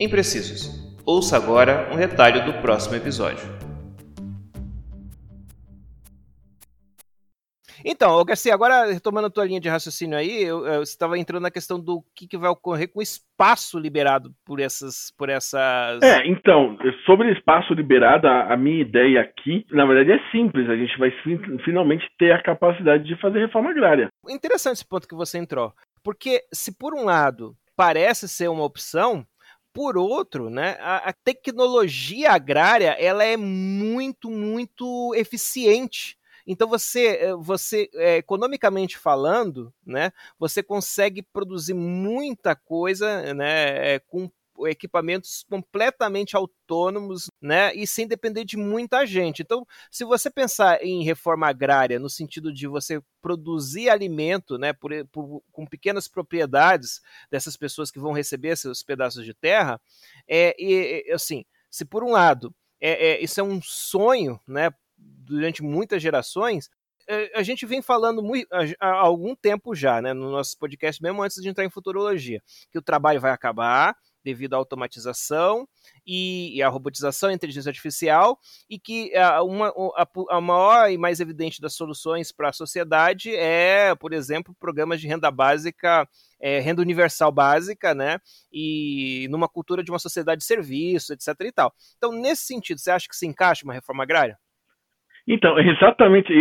Imprecisos. Ouça agora um retalho do próximo episódio. Então, Garcia, agora retomando a tua linha de raciocínio aí, eu, eu, você estava entrando na questão do que, que, vai ocorrer com o espaço liberado por essas, por essas. É, então, sobre espaço liberado, a, a, minha ideia aqui, na verdade, é simples. A gente vai finalmente ter a capacidade de fazer reforma agrária. Interessante esse ponto que você entrou, porque se por um lado parece ser uma opção, por outro, né, a, a, tecnologia agrária ela é muito, muito eficiente. Então você, eh, você é, economicamente falando, né, você consegue produzir muita coisa, né, é, com equipamentos completamente autônomos, né, e sem depender de muita gente. Então, se você pensar em reforma agrária no sentido de você produzir alimento, né, por, por, com pequenas propriedades dessas pessoas que vão receber seus pedaços de terra, é, e, assim, se por um lado é, é, isso é um sonho, né, durante muitas gerações, é, a gente vem falando muito, há algum tempo já, né, no nosso podcast, mesmo antes de entrar em futurologia, que o trabalho vai acabar, devido à automatização e, e à robotização e inteligência artificial, e que a, uma, a, a maior e mais evidente das soluções para a sociedade é, por exemplo, programas de renda básica, é, renda universal básica, né? E numa cultura de uma sociedade de serviço, etc. e tal. Então, nesse sentido, você acha que se encaixa uma reforma agrária? Então, exatamente,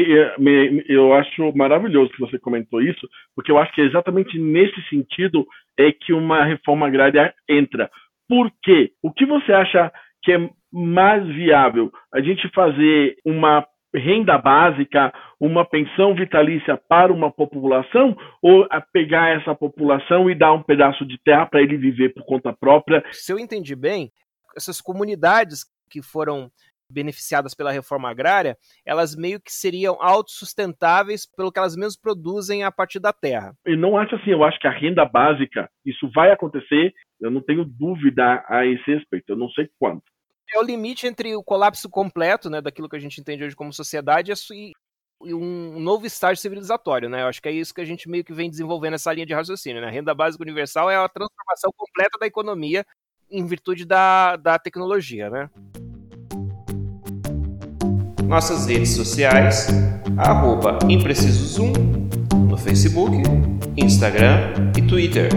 eu acho maravilhoso que você comentou isso, porque eu acho que é exatamente nesse sentido é que uma reforma agrária entra. Por quê? O que você acha que é mais viável? A gente fazer uma renda básica, uma pensão vitalícia para uma população, ou pegar essa população e dar um pedaço de terra para ele viver por conta própria? Se eu entendi bem, essas comunidades que foram beneficiadas pela reforma agrária, elas meio que seriam autossustentáveis pelo que elas mesmas produzem a partir da terra. Eu não acho assim, eu acho que a renda básica, isso vai acontecer, eu não tenho dúvida a esse respeito, eu não sei quando. É o limite entre o colapso completo, né, daquilo que a gente entende hoje como sociedade e um novo estágio civilizatório, né? Eu acho que é isso que a gente meio que vem desenvolvendo essa linha de raciocínio, né? A renda básica universal é a transformação completa da economia em virtude da, da tecnologia, né? Nossas redes sociais, arroba Imprecisos1, no Facebook, Instagram e Twitter.